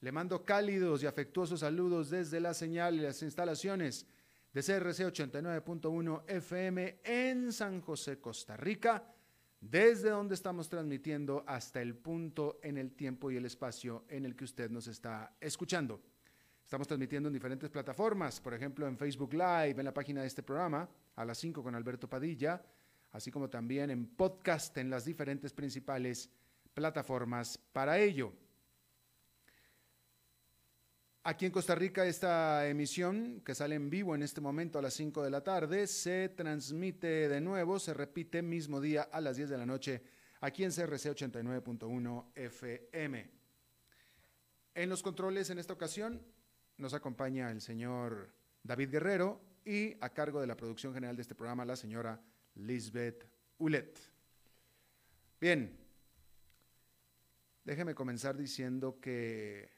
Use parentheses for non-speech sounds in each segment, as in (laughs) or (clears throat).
le mando cálidos y afectuosos saludos desde la señal y las instalaciones de CRC 89.1 FM en San José, Costa Rica, desde donde estamos transmitiendo hasta el punto en el tiempo y el espacio en el que usted nos está escuchando. Estamos transmitiendo en diferentes plataformas, por ejemplo en Facebook Live, en la página de este programa, a las 5 con Alberto Padilla, así como también en podcast en las diferentes principales plataformas para ello. Aquí en Costa Rica esta emisión que sale en vivo en este momento a las 5 de la tarde se transmite de nuevo, se repite mismo día a las 10 de la noche aquí en CRC 89.1 FM. En los controles en esta ocasión nos acompaña el señor David Guerrero y a cargo de la producción general de este programa la señora Lisbeth Ulet. Bien, déjeme comenzar diciendo que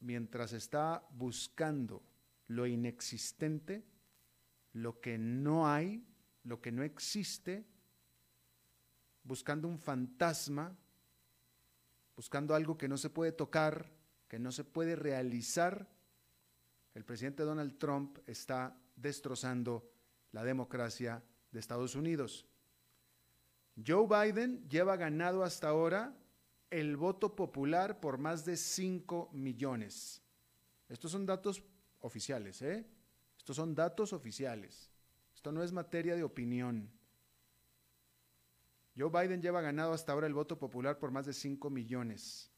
mientras está buscando lo inexistente, lo que no hay, lo que no existe, buscando un fantasma, buscando algo que no se puede tocar, que no se puede realizar, el presidente Donald Trump está destrozando la democracia de Estados Unidos. Joe Biden lleva ganado hasta ahora el voto popular por más de 5 millones. Estos son datos oficiales, ¿eh? Estos son datos oficiales. Esto no es materia de opinión. Joe Biden lleva ganado hasta ahora el voto popular por más de 5 millones.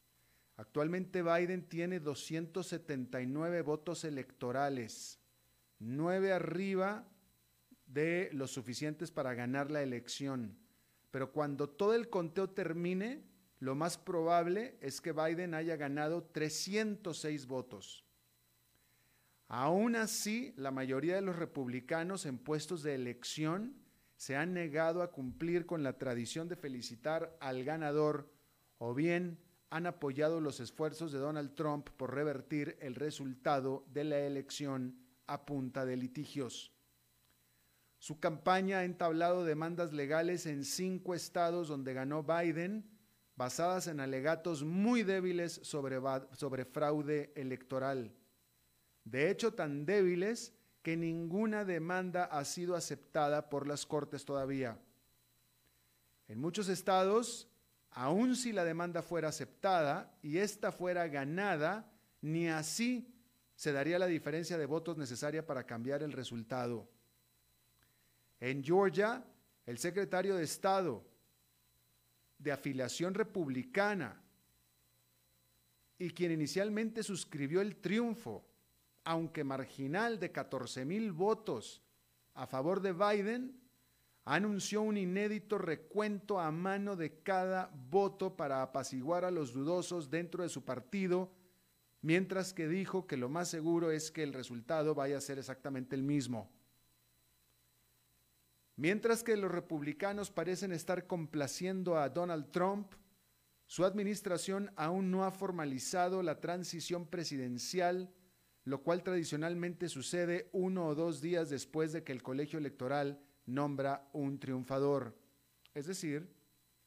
Actualmente Biden tiene 279 votos electorales, 9 arriba de los suficientes para ganar la elección. Pero cuando todo el conteo termine, lo más probable es que Biden haya ganado 306 votos. Aún así, la mayoría de los republicanos en puestos de elección se han negado a cumplir con la tradición de felicitar al ganador o bien han apoyado los esfuerzos de Donald Trump por revertir el resultado de la elección a punta de litigios. Su campaña ha entablado demandas legales en cinco estados donde ganó Biden, basadas en alegatos muy débiles sobre, sobre fraude electoral. De hecho, tan débiles que ninguna demanda ha sido aceptada por las Cortes todavía. En muchos estados, aun si la demanda fuera aceptada y ésta fuera ganada, ni así se daría la diferencia de votos necesaria para cambiar el resultado. En Georgia, el secretario de Estado, de afiliación republicana y quien inicialmente suscribió el triunfo, aunque marginal, de 14 mil votos a favor de Biden, anunció un inédito recuento a mano de cada voto para apaciguar a los dudosos dentro de su partido, mientras que dijo que lo más seguro es que el resultado vaya a ser exactamente el mismo. Mientras que los republicanos parecen estar complaciendo a Donald Trump, su administración aún no ha formalizado la transición presidencial, lo cual tradicionalmente sucede uno o dos días después de que el colegio electoral nombra un triunfador, es decir,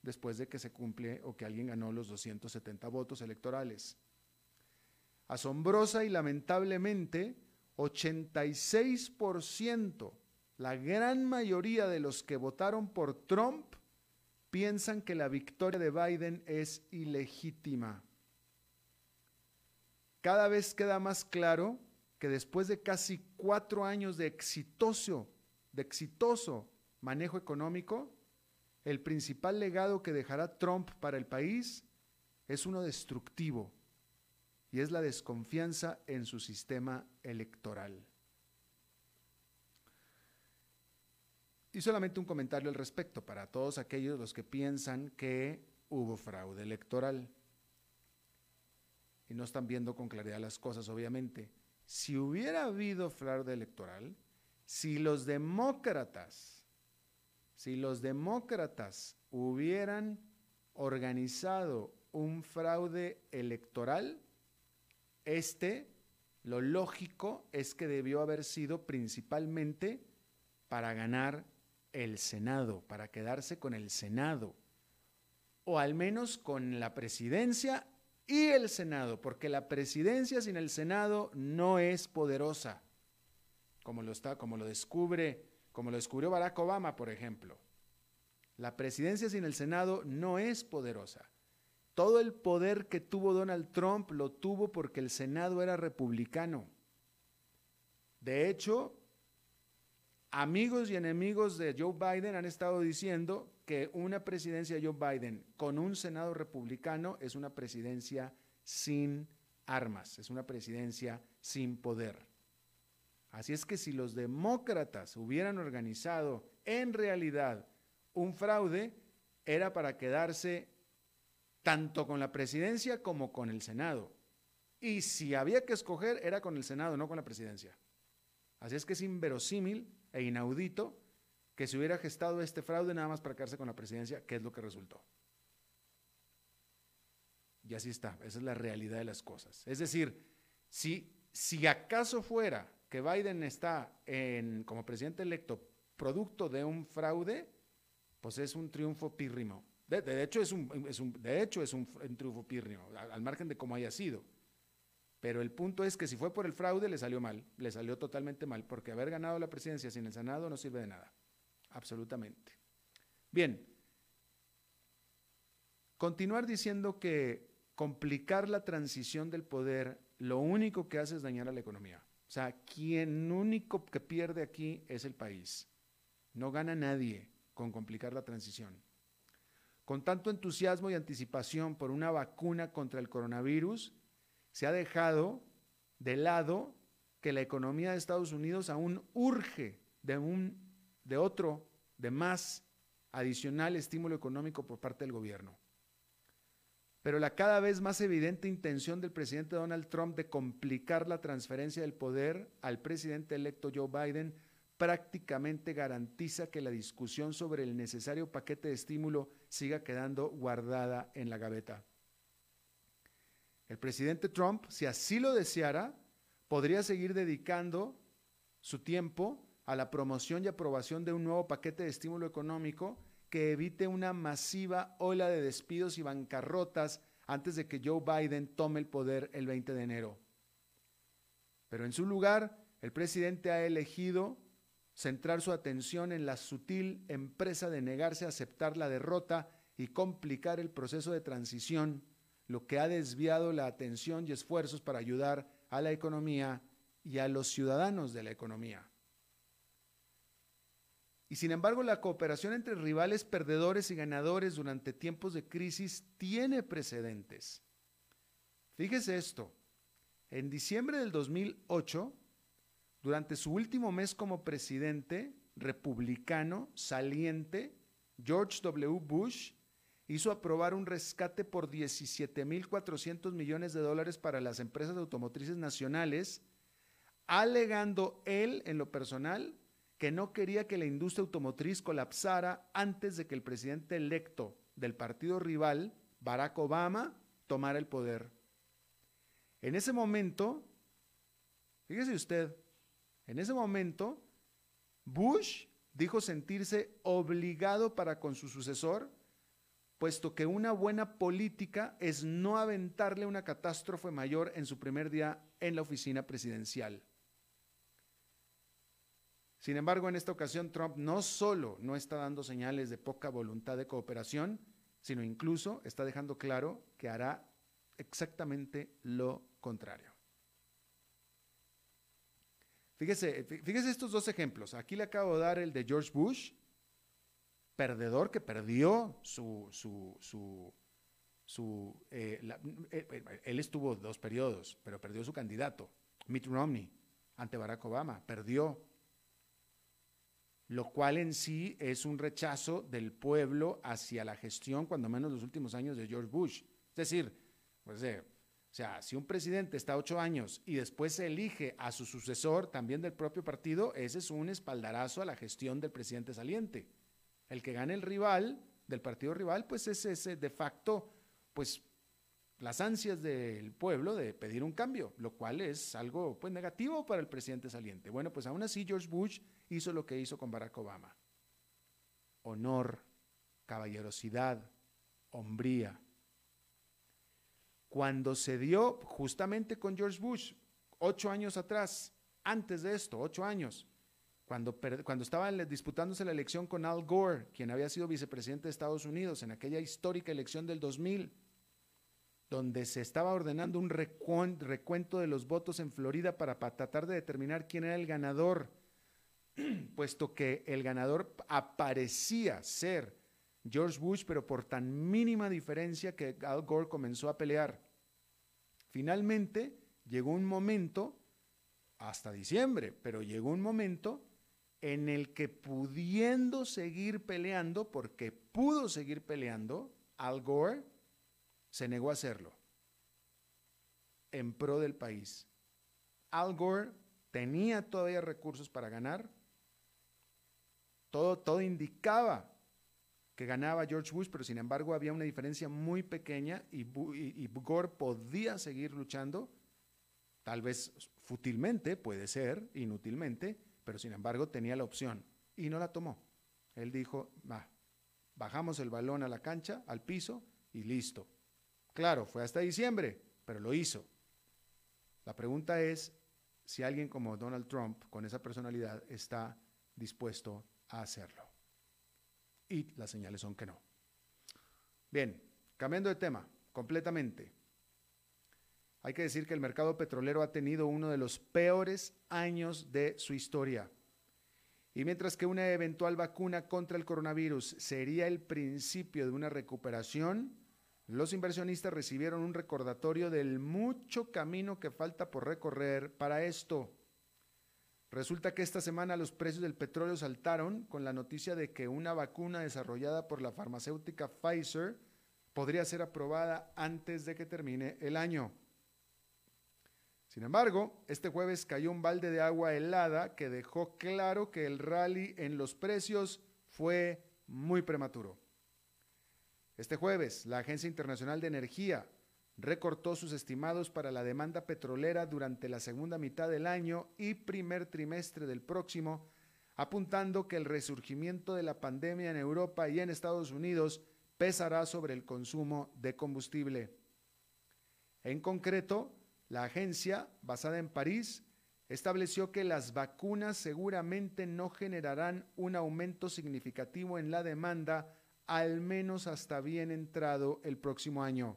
después de que se cumple o que alguien ganó los 270 votos electorales. Asombrosa y lamentablemente, 86% la gran mayoría de los que votaron por Trump piensan que la victoria de Biden es ilegítima. Cada vez queda más claro que después de casi cuatro años de exitoso, de exitoso manejo económico, el principal legado que dejará Trump para el país es uno destructivo, y es la desconfianza en su sistema electoral. Y solamente un comentario al respecto para todos aquellos los que piensan que hubo fraude electoral y no están viendo con claridad las cosas, obviamente. Si hubiera habido fraude electoral, si los demócratas, si los demócratas hubieran organizado un fraude electoral, este, lo lógico es que debió haber sido principalmente para ganar el Senado, para quedarse con el Senado, o al menos con la presidencia y el Senado, porque la presidencia sin el Senado no es poderosa, como lo está, como lo descubre, como lo descubrió Barack Obama, por ejemplo. La presidencia sin el Senado no es poderosa. Todo el poder que tuvo Donald Trump lo tuvo porque el Senado era republicano. De hecho, amigos y enemigos de Joe Biden han estado diciendo que una presidencia de Joe Biden con un Senado republicano es una presidencia sin armas, es una presidencia sin poder. Así es que si los demócratas hubieran organizado en realidad un fraude, era para quedarse tanto con la presidencia como con el Senado. Y si había que escoger, era con el Senado, no con la presidencia. Así es que es inverosímil e inaudito que se hubiera gestado este fraude nada más para quedarse con la presidencia, que es lo que resultó. Y así está, esa es la realidad de las cosas. Es decir, si, si acaso fuera que Biden está en, como presidente electo producto de un fraude, pues es un triunfo pírrimo. De, hecho, es un, de hecho, es un, triunfo pírrimo, al margen de cómo haya sido. Pero el punto es que si fue por el fraude, le salió mal, le salió totalmente mal, porque haber ganado la presidencia sin el Senado no sirve de nada absolutamente. Bien, continuar diciendo que complicar la transición del poder lo único que hace es dañar a la economía. O sea, quien único que pierde aquí es el país. No gana nadie con complicar la transición. Con tanto entusiasmo y anticipación por una vacuna contra el coronavirus, se ha dejado de lado que la economía de Estados Unidos aún urge de un de otro, de más adicional estímulo económico por parte del gobierno. Pero la cada vez más evidente intención del presidente Donald Trump de complicar la transferencia del poder al presidente electo Joe Biden prácticamente garantiza que la discusión sobre el necesario paquete de estímulo siga quedando guardada en la gaveta. El presidente Trump, si así lo deseara, podría seguir dedicando su tiempo a la promoción y aprobación de un nuevo paquete de estímulo económico que evite una masiva ola de despidos y bancarrotas antes de que Joe Biden tome el poder el 20 de enero. Pero en su lugar, el presidente ha elegido centrar su atención en la sutil empresa de negarse a aceptar la derrota y complicar el proceso de transición, lo que ha desviado la atención y esfuerzos para ayudar a la economía y a los ciudadanos de la economía. Y sin embargo, la cooperación entre rivales perdedores y ganadores durante tiempos de crisis tiene precedentes. Fíjese esto, en diciembre del 2008, durante su último mes como presidente republicano saliente, George W. Bush hizo aprobar un rescate por 17.400 millones de dólares para las empresas automotrices nacionales, alegando él, en lo personal, que no quería que la industria automotriz colapsara antes de que el presidente electo del partido rival, Barack Obama, tomara el poder. En ese momento, fíjese usted, en ese momento, Bush dijo sentirse obligado para con su sucesor, puesto que una buena política es no aventarle una catástrofe mayor en su primer día en la oficina presidencial. Sin embargo, en esta ocasión Trump no solo no está dando señales de poca voluntad de cooperación, sino incluso está dejando claro que hará exactamente lo contrario. Fíjese, fíjese estos dos ejemplos. Aquí le acabo de dar el de George Bush, perdedor que perdió su, su, su eh, eh, él estuvo dos periodos, pero perdió su candidato, Mitt Romney, ante Barack Obama, perdió. Lo cual en sí es un rechazo del pueblo hacia la gestión, cuando menos los últimos años de George Bush. Es decir, pues, o sea, si un presidente está ocho años y después se elige a su sucesor, también del propio partido, ese es un espaldarazo a la gestión del presidente saliente. El que gane el rival del partido rival, pues es ese de facto pues las ansias del pueblo de pedir un cambio, lo cual es algo pues negativo para el presidente saliente. Bueno, pues aún así George Bush hizo lo que hizo con Barack Obama. Honor, caballerosidad, hombría. Cuando se dio justamente con George Bush, ocho años atrás, antes de esto, ocho años, cuando, cuando estaba disputándose la elección con Al Gore, quien había sido vicepresidente de Estados Unidos en aquella histórica elección del 2000, donde se estaba ordenando un recuento de los votos en Florida para, tratar de determinar quién era el ganador, (clears throat) puesto que el ganador aparecía ser George Bush, pero por tan mínima diferencia que Al Gore comenzó a pelear. Finalmente llegó un momento, hasta diciembre, pero llegó un momento en el que pudiendo seguir peleando, porque pudo seguir peleando, Al Gore se negó a hacerlo en pro del país. Al Gore tenía todavía recursos para ganar. Todo, todo indicaba que ganaba George Bush, pero sin embargo había una diferencia muy pequeña y, y, Gore podía seguir luchando, tal vez fútilmente, puede ser, inútilmente, pero sin embargo tenía la opción y no la tomó. Él dijo, bajamos el balón a la cancha, al piso y listo. Claro, fue hasta diciembre, pero lo hizo. La pregunta es si alguien como Donald Trump, con esa personalidad, está dispuesto a hacerlo. Y las señales son que no. Bien, cambiando de tema completamente. Hay que decir que el mercado petrolero ha tenido uno de los peores años de su historia. Y mientras que una eventual vacuna contra el coronavirus sería el principio de una recuperación, los inversionistas recibieron un recordatorio del mucho camino que falta por recorrer para esto. Resulta que esta semana los precios del petróleo saltaron con la noticia de que una vacuna desarrollada por la farmacéutica Pfizer podría ser aprobada antes de que termine el año. Sin embargo, este jueves cayó un balde de agua helada que dejó claro que el rally en los precios fue muy prematuro. Este jueves, la Agencia Internacional de Energía recortó sus estimados para la demanda petrolera durante la segunda mitad del año y primer trimestre del próximo, apuntando que el resurgimiento de la pandemia en Europa y en Estados Unidos pesará sobre el consumo de combustible. En concreto, la agencia, basada en París, estableció que las vacunas seguramente no generarán un aumento significativo en la demanda al menos hasta bien entrado el próximo año.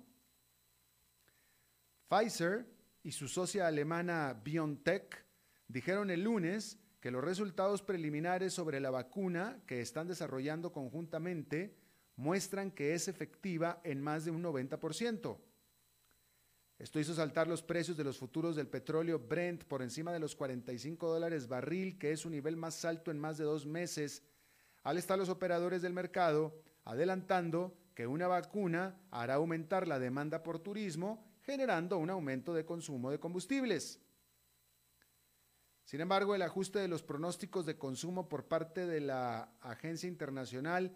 Pfizer y su socia alemana BioNTech dijeron el lunes que los resultados preliminares sobre la vacuna que están desarrollando conjuntamente muestran que es efectiva en más de un 90%. Esto hizo saltar los precios de los futuros del petróleo Brent por encima de los 45 dólares barril, que es su nivel más alto en más de dos meses, al estar los operadores del mercado adelantando que una vacuna hará aumentar la demanda por turismo, generando un aumento de consumo de combustibles. Sin embargo, el ajuste de los pronósticos de consumo por parte de la Agencia Internacional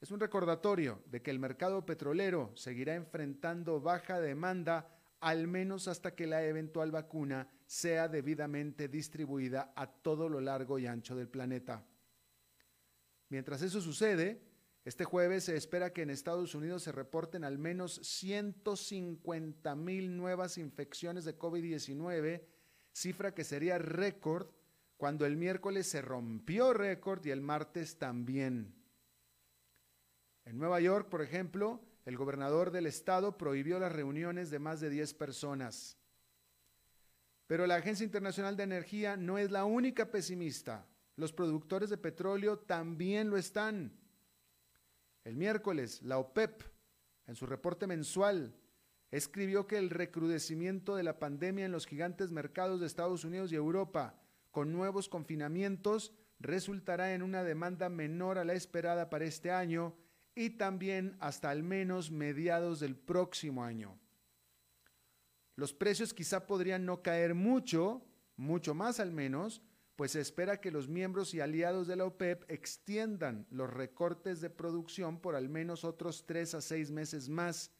es un recordatorio de que el mercado petrolero seguirá enfrentando baja demanda al menos hasta que la eventual vacuna sea debidamente distribuida a todo lo largo y ancho del planeta. Mientras eso sucede, este jueves se espera que en Estados Unidos se reporten al menos 150 mil nuevas infecciones de COVID-19, cifra que sería récord cuando el miércoles se rompió récord y el martes también. En Nueva York, por ejemplo, el gobernador del estado prohibió las reuniones de más de 10 personas. Pero la Agencia Internacional de Energía no es la única pesimista. Los productores de petróleo también lo están. El miércoles, la OPEP en su reporte mensual, escribió que el recrudecimiento de la pandemia en los gigantes mercados de Estados Unidos y Europa, con nuevos confinamientos, resultará en una demanda menor a la esperada para este año y también hasta al menos mediados del próximo año. Los precios quizá podrían no caer mucho, mucho más al menos, pues se espera que los miembros y aliados de la OPEP extiendan los recortes de producción por al menos otros tres a seis meses más,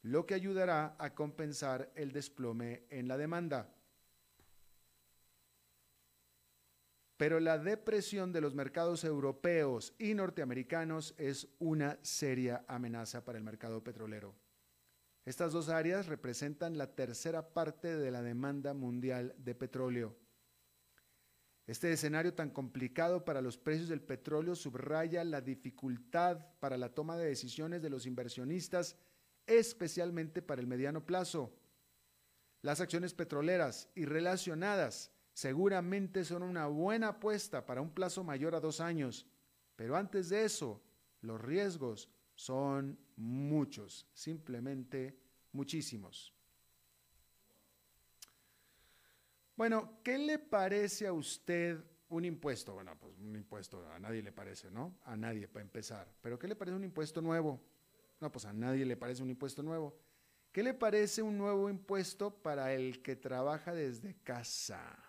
lo que ayudará a compensar el desplome en la demanda. Pero la depresión de los mercados europeos y norteamericanos es una seria amenaza para el mercado petrolero. Estas dos áreas representan la tercera parte de la demanda mundial de petróleo. Este escenario tan complicado para los precios del petróleo subraya la dificultad para la toma de decisiones de los inversionistas, especialmente para el mediano plazo. Las acciones petroleras y relacionadas seguramente son una buena apuesta para un plazo mayor a dos años, pero antes de eso, los riesgos son muchos, simplemente muchísimos. Bueno, ¿qué le parece a usted un impuesto? Bueno, pues un impuesto a nadie le parece, ¿no? A nadie para empezar. Pero ¿qué le parece un impuesto nuevo? No, pues a nadie le parece un impuesto nuevo. ¿Qué le parece un nuevo impuesto para el que trabaja desde casa?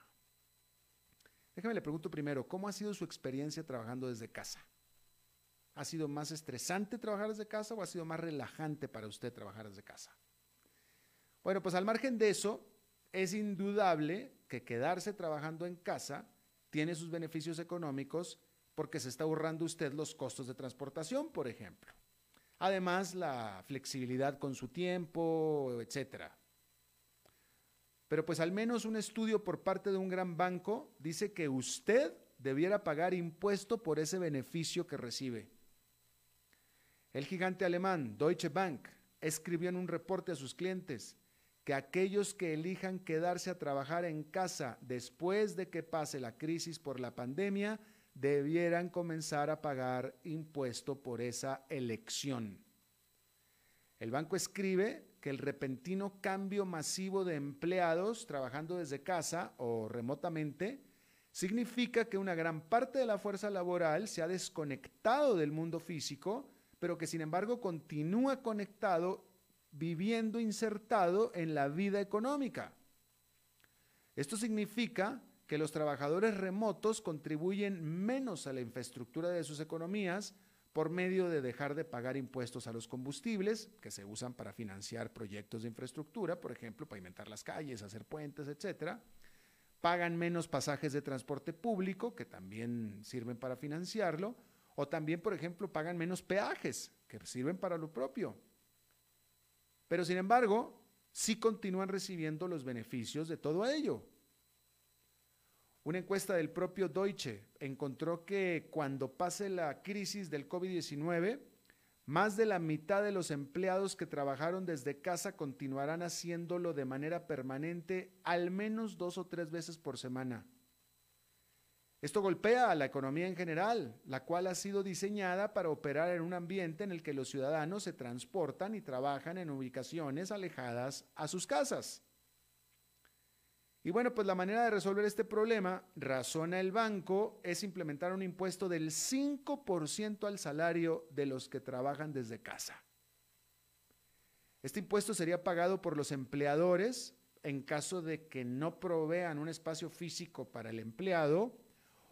Déjame le pregunto primero, ¿cómo ha sido su experiencia trabajando desde casa? ¿Ha sido más estresante trabajar desde casa o ha sido más relajante para usted trabajar desde casa? Bueno, pues al margen de eso, es indudable que quedarse trabajando en casa tiene sus beneficios económicos porque se está ahorrando usted los costos de transportación, por ejemplo. Además, la flexibilidad con su tiempo, etcétera. Pero pues al menos un estudio por parte de un gran banco dice que usted debiera pagar impuesto por ese beneficio que recibe. El gigante alemán Deutsche Bank escribió en un reporte a sus clientes que aquellos que elijan quedarse a trabajar en casa después de que pase la crisis por la pandemia debieran comenzar a pagar impuesto por esa elección. El banco escribe que el repentino cambio masivo de empleados trabajando desde casa o remotamente significa que una gran parte de la fuerza laboral se ha desconectado del mundo físico, pero que sin embargo continúa conectado viviendo insertado en la vida económica. Esto significa que los trabajadores remotos contribuyen menos a la infraestructura de sus economías por medio de dejar de pagar impuestos a los combustibles que se usan para financiar proyectos de infraestructura, por ejemplo, pavimentar las calles, hacer puentes, etcétera. Pagan menos pasajes de transporte público que también sirven para financiarlo, o también, por ejemplo, pagan menos peajes que sirven para lo propio. Pero sin embargo, sí continúan recibiendo los beneficios de todo ello. Una encuesta del propio Deutsche encontró que cuando pase la crisis del COVID-19, más de la mitad de los empleados que trabajaron desde casa continuarán haciéndolo de manera permanente al menos dos o tres veces por semana. Esto golpea a la economía en general, la cual ha sido diseñada para operar en un ambiente en el que los ciudadanos se transportan y trabajan en ubicaciones alejadas a sus casas. Y bueno, pues la manera de resolver este problema, razona el banco, es implementar un impuesto del 5% al salario de los que trabajan desde casa. Este impuesto sería pagado por los empleadores en caso de que no provean un espacio físico para el empleado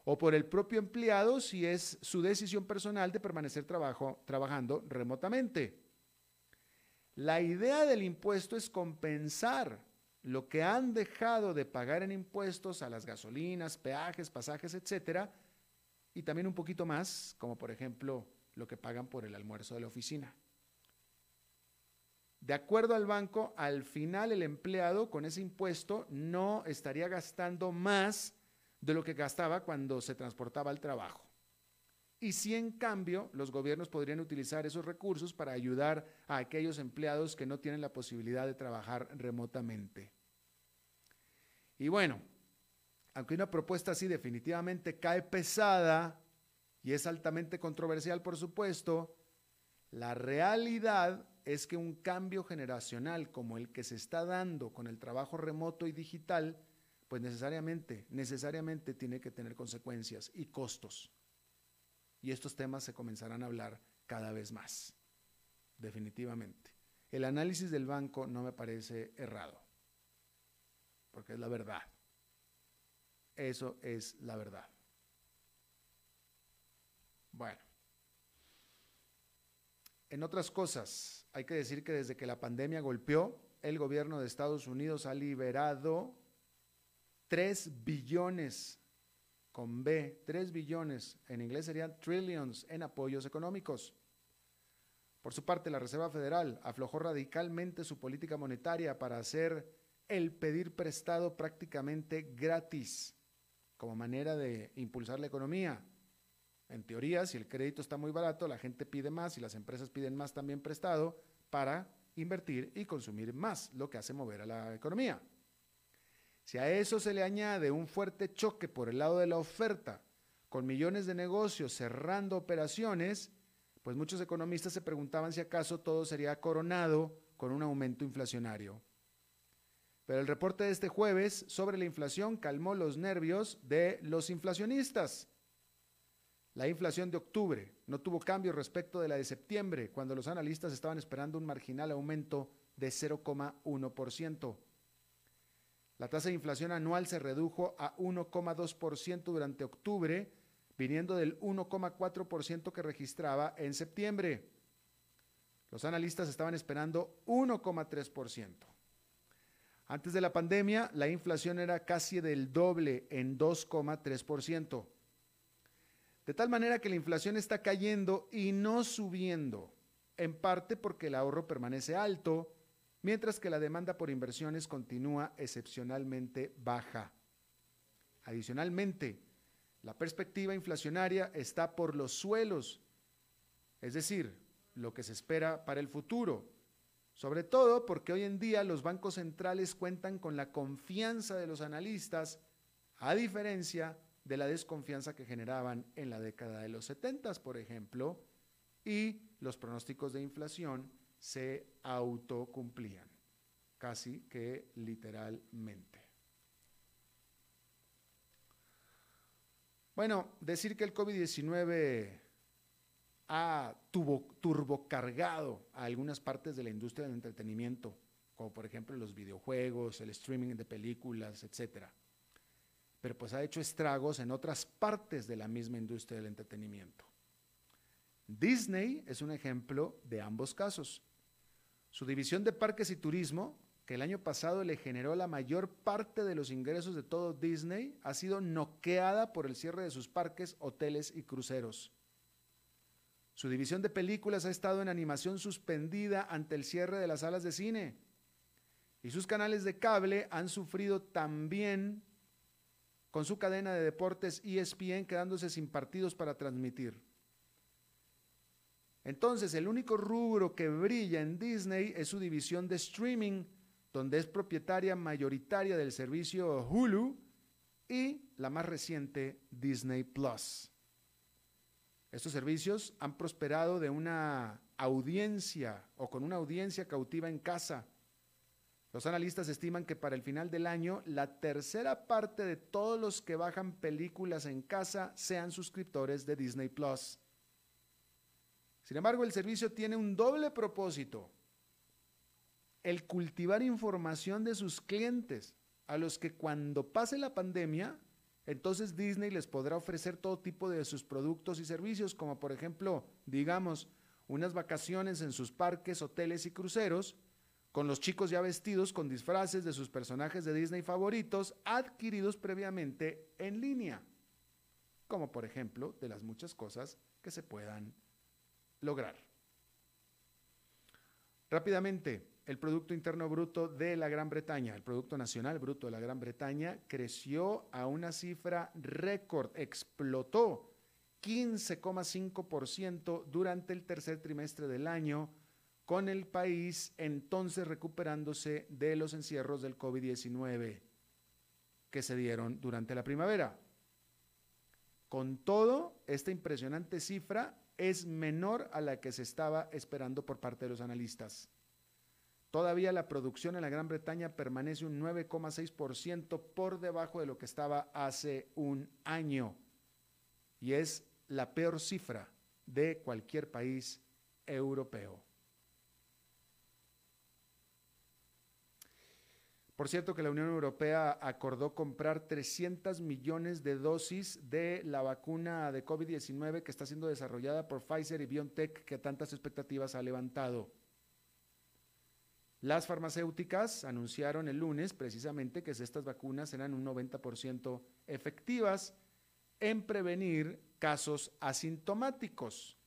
o por el propio empleado si es su decisión personal de permanecer trabajo, trabajando remotamente. La idea del impuesto es compensar lo que han dejado de pagar en impuestos a las gasolinas, peajes, pasajes, etcétera, y también un poquito más, como por ejemplo lo que pagan por el almuerzo de la oficina. De acuerdo al banco, al final el empleado con ese impuesto no estaría gastando más de lo que gastaba cuando se transportaba al trabajo. Y si en cambio los gobiernos podrían utilizar esos recursos para ayudar a aquellos empleados que no tienen la posibilidad de trabajar remotamente. Y bueno, aunque una propuesta así definitivamente cae pesada y es altamente controversial, por supuesto, la realidad es que un cambio generacional como el que se está dando con el trabajo remoto y digital, pues necesariamente, necesariamente tiene que tener consecuencias y costos. Y estos temas se comenzarán a hablar cada vez más, definitivamente. El análisis del banco no me parece errado, porque es la verdad. Eso es la verdad. Bueno. En otras cosas, hay que decir que desde que la pandemia golpeó, el gobierno de Estados Unidos ha liberado 3 billones con B, 3 billones, en inglés serían trillions en apoyos económicos. Por su parte, la Reserva Federal aflojó radicalmente su política monetaria para hacer el pedir prestado prácticamente gratis como manera de impulsar la economía. En teoría, si el crédito está muy barato, la gente pide más y las empresas piden más también prestado para invertir y consumir más, lo que hace mover a la economía. Si a eso se le añade un fuerte choque por el lado de la oferta, con millones de negocios cerrando operaciones, pues muchos economistas se preguntaban si acaso todo sería coronado con un aumento inflacionario. Pero el reporte de este jueves sobre la inflación calmó los nervios de los inflacionistas la inflación de octubre no tuvo cambio respecto de la de septiembre, cuando los analistas estaban esperando un marginal aumento de 0,1%. La tasa de inflación anual se redujo a 1,2% durante octubre, viniendo del 1,4% que registraba en septiembre. Los analistas estaban esperando 1,3%. Antes de la pandemia, la inflación era casi del doble en 2,3%. De tal manera que la inflación está cayendo y no subiendo, en parte porque el ahorro permanece alto, mientras que la demanda por inversiones continúa excepcionalmente baja. Adicionalmente, la perspectiva inflacionaria está por los suelos, es decir, lo que se espera para el futuro, sobre todo porque hoy en día los bancos centrales cuentan con la confianza de los analistas, a diferencia de la desconfianza que generaban en la década de los 70, por ejemplo, y los pronósticos de inflación se autocumplían, casi que literalmente. Bueno, decir que el COVID-19 ha turbocargado a algunas partes de la industria del entretenimiento, como por ejemplo los videojuegos, el streaming de películas, etcétera pero pues ha hecho estragos en otras partes de la misma industria del entretenimiento. Disney es un ejemplo de ambos casos. Su división de parques y turismo, que el año pasado le generó la mayor parte de los ingresos de todo Disney, ha sido noqueada por el cierre de sus parques, hoteles y cruceros. Su división de películas ha estado en animación suspendida ante el cierre de las salas de cine. Y sus canales de cable han sufrido también con su cadena de deportes ESPN quedándose sin partidos para transmitir. Entonces, el único rubro que brilla en Disney es su división de streaming, donde es propietaria mayoritaria del servicio Hulu y la más reciente Disney Plus. Estos servicios han prosperado de una audiencia o con una audiencia cautiva en casa los analistas estiman que para el final del año la tercera parte de todos los que bajan películas en casa sean suscriptores de Disney Plus. Sin embargo, el servicio tiene un doble propósito. El cultivar información de sus clientes, a los que cuando pase la pandemia, entonces Disney les podrá ofrecer todo tipo de sus productos y servicios, como por ejemplo, digamos, unas vacaciones en sus parques, hoteles y cruceros, con los chicos ya vestidos con disfraces de sus personajes de Disney favoritos adquiridos previamente en línea, como por ejemplo de las muchas cosas que se puedan lograr. Rápidamente, el Producto Interno Bruto de la Gran Bretaña, el Producto Nacional Bruto de la Gran Bretaña, creció a una cifra récord, explotó 15,5% durante el tercer trimestre del año con el país entonces recuperándose de los encierros del COVID-19 que se dieron durante la primavera. Con todo, esta impresionante cifra es menor a la que se estaba esperando por parte de los analistas. Todavía la producción en la Gran Bretaña permanece un 9,6% por debajo de lo que estaba hace un año y es la peor cifra de cualquier país europeo. Por cierto que la Unión Europea acordó comprar 300 millones de dosis de la vacuna de COVID-19 que está siendo desarrollada por Pfizer y BioNTech que tantas expectativas ha levantado. Las farmacéuticas anunciaron el lunes precisamente que estas vacunas serán un 90% efectivas en prevenir casos asintomáticos.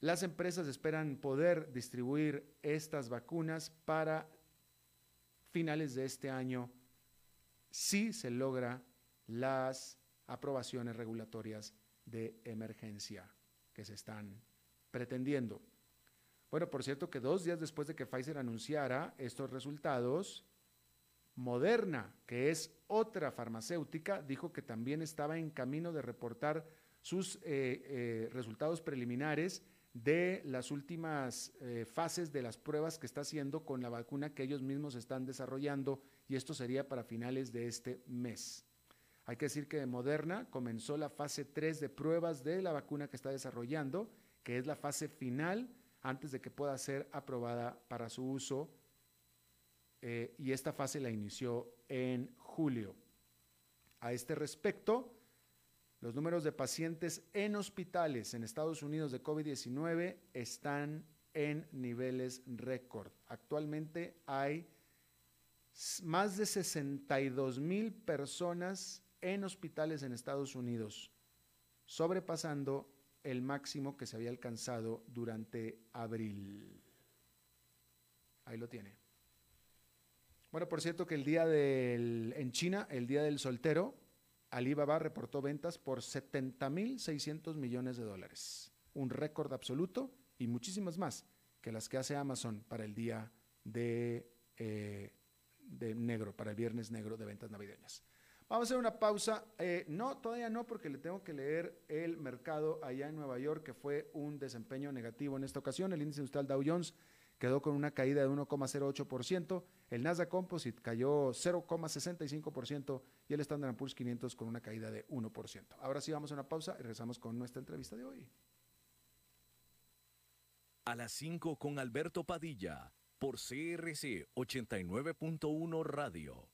Las empresas esperan poder distribuir estas vacunas para finales de este año si se logra las aprobaciones regulatorias de emergencia que se están pretendiendo. Bueno, por cierto que dos días después de que Pfizer anunciara estos resultados, Moderna, que es otra farmacéutica, dijo que también estaba en camino de reportar sus eh, eh, resultados preliminares de las últimas eh, fases de las pruebas que está haciendo con la vacuna que ellos mismos están desarrollando y esto sería para finales de este mes. Hay que decir que Moderna comenzó la fase 3 de pruebas de la vacuna que está desarrollando, que es la fase final antes de que pueda ser aprobada para su uso eh, y esta fase la inició en julio. A este respecto, los números de pacientes en hospitales en Estados Unidos de COVID-19 están en niveles récord. Actualmente hay más de 62 mil personas en hospitales en Estados Unidos, sobrepasando el máximo que se había alcanzado durante abril. Ahí lo tiene. Bueno, por cierto que el día del, en China, el día del soltero, Alibaba reportó ventas por 70.600 millones de dólares, un récord absoluto y muchísimas más que las que hace Amazon para el día de, eh, de negro, para el viernes negro de ventas navideñas. Vamos a hacer una pausa. Eh, no, todavía no, porque le tengo que leer el mercado allá en Nueva York, que fue un desempeño negativo en esta ocasión. El índice industrial Dow Jones quedó con una caída de 1,08%, el Nasdaq Composite cayó 0,65% y el Standard Poor's 500 con una caída de 1%. Ahora sí vamos a una pausa y regresamos con nuestra entrevista de hoy. A las 5 con Alberto Padilla por CRC 89.1 Radio.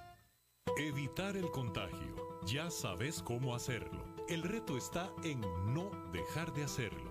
Evitar el contagio. Ya sabes cómo hacerlo. El reto está en no dejar de hacerlo.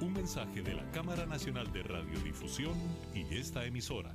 Un mensaje de la Cámara Nacional de Radiodifusión y esta emisora.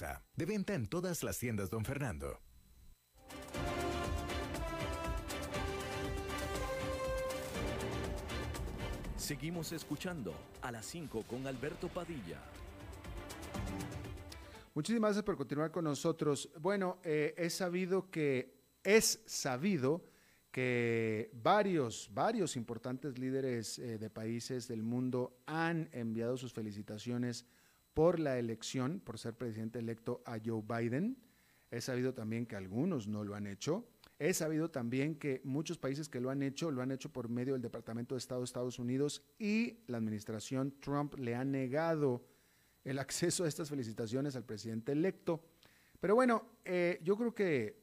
De venta en todas las tiendas, don Fernando. Seguimos escuchando a las 5 con Alberto Padilla. Muchísimas gracias por continuar con nosotros. Bueno, eh, he sabido que Es sabido que varios, varios importantes líderes eh, de países del mundo han enviado sus felicitaciones por la elección, por ser presidente electo a Joe Biden. He sabido también que algunos no lo han hecho. He sabido también que muchos países que lo han hecho, lo han hecho por medio del Departamento de Estado de Estados Unidos y la administración Trump le ha negado el (laughs) acceso a estas felicitaciones al presidente electo. Pero bueno, eh, yo creo que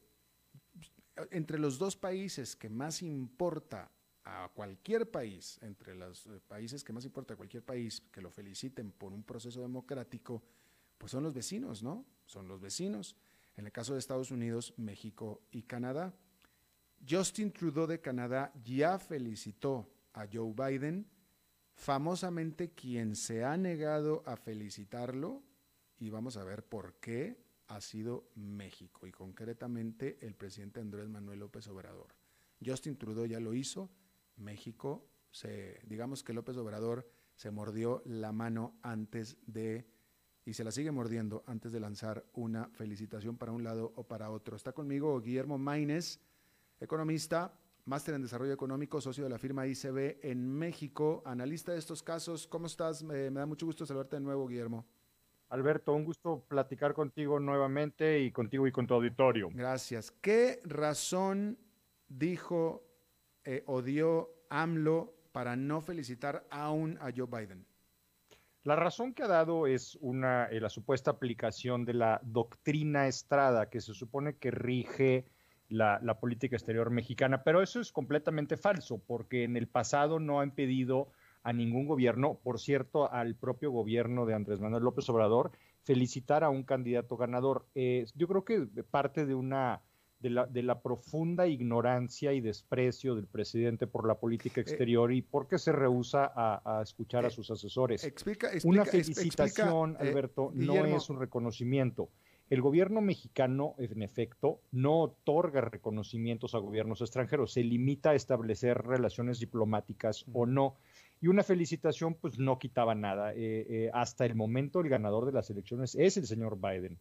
entre los dos países que más importa a cualquier país, entre los eh, países que más importa cualquier país que lo feliciten por un proceso democrático, pues son los vecinos, ¿no? Son los vecinos. En el caso de Estados Unidos, México y Canadá. Justin Trudeau de Canadá ya felicitó a Joe Biden, famosamente quien se ha negado a felicitarlo, y vamos a ver por qué, ha sido México y concretamente el presidente Andrés Manuel López Obrador. Justin Trudeau ya lo hizo, México, se, digamos que López Obrador se mordió la mano antes de, y se la sigue mordiendo antes de lanzar una felicitación para un lado o para otro. Está conmigo Guillermo Maínez, economista, máster en desarrollo económico, socio de la firma ICB en México, analista de estos casos. ¿Cómo estás? me da mucho gusto saludarte de nuevo, Guillermo. Alberto, un gusto platicar contigo nuevamente y contigo y con tu auditorio. Gracias. ¿Qué razón dijo eh, o dio AMLO para no felicitar aún a Joe Biden? La razón que ha dado es una, eh, la supuesta aplicación de la doctrina Estrada, que se supone que rige la, la, política exterior mexicana, pero eso es completamente falso, porque en el pasado no ha impedido a ningún gobierno, por cierto, al propio gobierno de Andrés Manuel López Obrador, felicitar a un candidato ganador. Eh, yo creo que parte de una de la, de la, profunda ignorancia y desprecio del presidente por la política eh, exterior y por qué se rehúsa a, escuchar a eh, sus asesores. Explica, Una felicitación, Alberto, no es un reconocimiento. El gobierno mexicano, en efecto, no otorga reconocimientos a gobiernos extranjeros, se limita a establecer relaciones diplomáticas o no. Y una felicitación, pues no quitaba nada. Eh, eh, hasta el momento, el ganador de las elecciones es el señor Biden.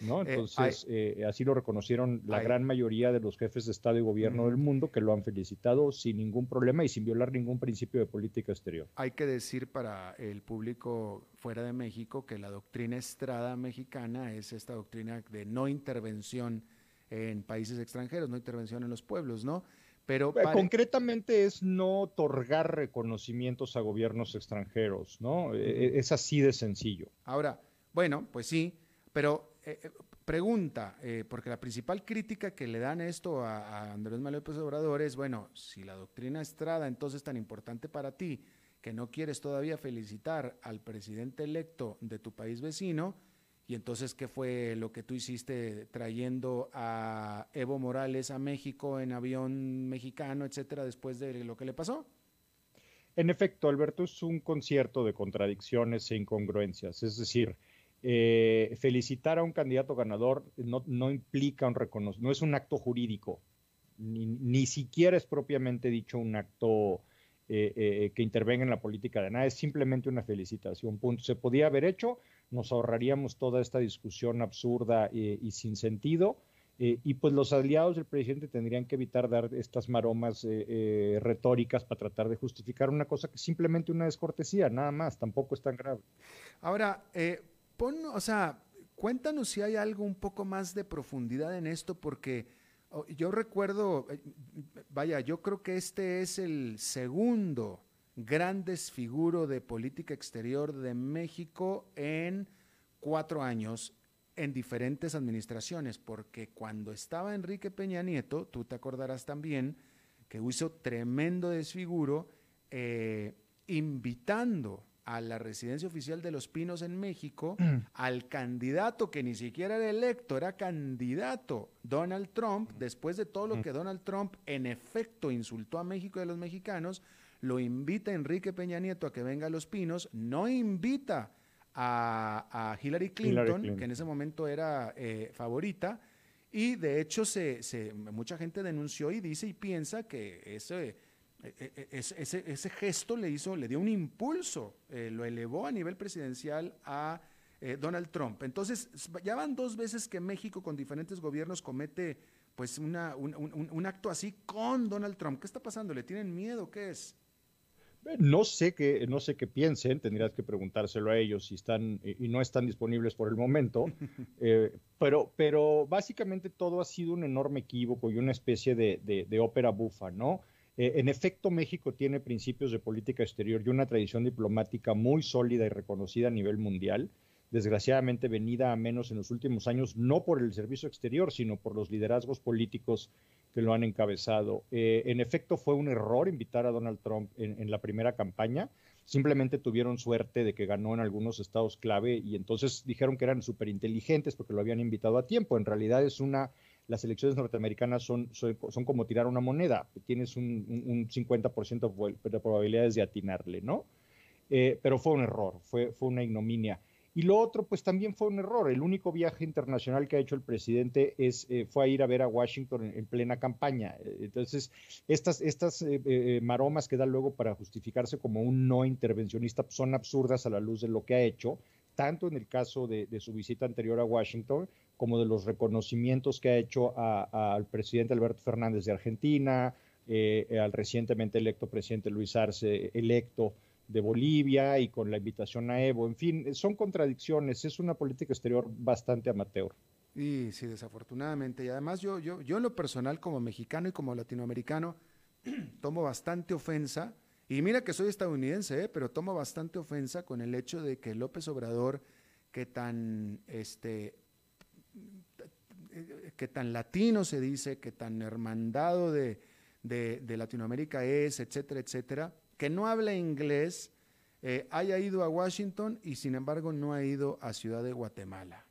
¿No? Eh, Entonces, así lo reconocieron la gran mayoría de los jefes de Estado y Gobierno del mundo que lo han felicitado sin ningún problema y sin violar ningún principio de política exterior. Hay que decir para el público fuera de México que la doctrina Estrada mexicana es esta doctrina de no intervención en países extranjeros, no intervención en los pueblos, ¿no? Pero eh, concretamente es no otorgar reconocimientos a gobiernos extranjeros, ¿no? Es así de sencillo. Ahora, bueno, pues sí, pero eh, eh, pregunta, porque la principal crítica que le dan esto a, Andrés Manuel López Obrador es, bueno, si la doctrina Estrada entonces es tan importante para ti, que no quieres todavía felicitar al presidente electo de tu país vecino, y entonces, ¿qué fue lo que tú hiciste trayendo a Evo Morales a México en avión mexicano, etcétera, después de lo que le pasó? En efecto, Alberto, es un concierto de contradicciones e incongruencias. Es decir, eh, felicitar a un candidato ganador no, implica un reconocimiento, no es un acto jurídico, ni, siquiera es propiamente dicho un acto eh, eh, que intervenga en la política de nada, es simplemente una felicitación. Punto. Se podía haber hecho, nos ahorraríamos toda esta discusión absurda eh, y sin sentido. Eh, y pues los aliados del presidente tendrían que evitar dar estas maromas eh, retóricas para tratar de justificar una cosa que simplemente una descortesía, nada más, tampoco es tan grave. Ahora, pon, o sea, cuéntanos si hay algo un poco más de profundidad en esto, porque oh, yo recuerdo, vaya, yo creo que este es el segundo gran desfiguro de política exterior de México en cuatro años en diferentes administraciones, porque cuando estaba Enrique Peña Nieto, tú te acordarás también que hizo tremendo desfiguro eh, invitando a la residencia oficial de Los Pinos en México mm. al candidato que ni siquiera era electo, era candidato, Donald Trump, después de todo lo mm. que Donald Trump en efecto insultó a México y a los mexicanos, lo invita Enrique Peña Nieto a que venga a Los Pinos, no invita a, Hillary, Clinton, que en ese momento era eh, favorita, y de hecho se, mucha gente denunció y dice y piensa que ese, e, e, e, ese, gesto le hizo, le dio un impulso, eh, lo elevó a nivel presidencial a eh, Donald Trump. Entonces, ya van dos veces que México con diferentes gobiernos comete pues una, un, acto así con Donald Trump. ¿Qué está pasando? ¿Le tienen miedo? ¿Qué es? No sé qué, no sé qué piensen, tendrías que preguntárselo a ellos si están y no están disponibles por el momento, (laughs) eh, pero, pero básicamente todo ha sido un enorme equívoco y una especie de, de, ópera bufa, ¿no? Eh, en efecto, México tiene principios de política exterior y una tradición diplomática muy sólida y reconocida a nivel mundial desgraciadamente venida a menos en los últimos años, no por el servicio exterior, sino por los liderazgos políticos que lo han encabezado. Eh, en efecto, fue un error invitar a Donald Trump en, la primera campaña. Simplemente tuvieron suerte de que ganó en algunos estados clave y entonces dijeron que eran súper inteligentes porque lo habían invitado a tiempo. En realidad es una, las elecciones norteamericanas son, son, como tirar una moneda. Tienes un, un 50% de probabilidades de atinarle, ¿no? Eh, pero fue un error, fue, fue una ignominia. Y lo otro, pues también fue un error. El único viaje internacional que ha hecho el presidente es, eh, fue a ir a ver a Washington en, plena campaña. Entonces, estas, estas eh, eh, maromas que da luego para justificarse como un no intervencionista son absurdas a la luz de lo que ha hecho, tanto en el caso de, su visita anterior a Washington como de los reconocimientos que ha hecho al presidente Alberto Fernández de Argentina, al recientemente electo presidente Luis Arce electo de Bolivia y con la invitación a Evo. En fin, son contradicciones, es una política exterior bastante amateur. Y sí, desafortunadamente. Y además yo, yo, yo en lo personal como mexicano y como latinoamericano (clears throat) tomo bastante ofensa, y mira que soy estadounidense, ¿eh? pero tomo bastante ofensa con el hecho de que López Obrador, que tan, este, que tan latino se dice, que tan hermandado de, de Latinoamérica es, etcétera, etcétera, que no habla inglés eh, haya ido a Washington y sin embargo no ha ido a Ciudad de Guatemala.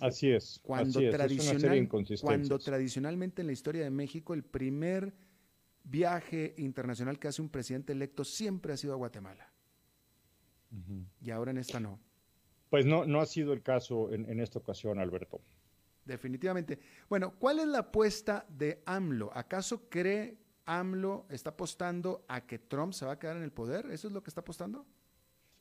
Así es. Cuando, tradicional, cuando tradicionalmente en la historia de México el primer viaje internacional que hace un presidente electo siempre ha sido a Guatemala. Y ahora en esta no. Pues no, no ha sido el caso en, en esta ocasión, Alberto. Definitivamente. Bueno, ¿cuál es la apuesta de AMLO? ¿Acaso cree AMLO está apostando a que Trump se va a quedar en el poder? ¿Eso es lo que está apostando?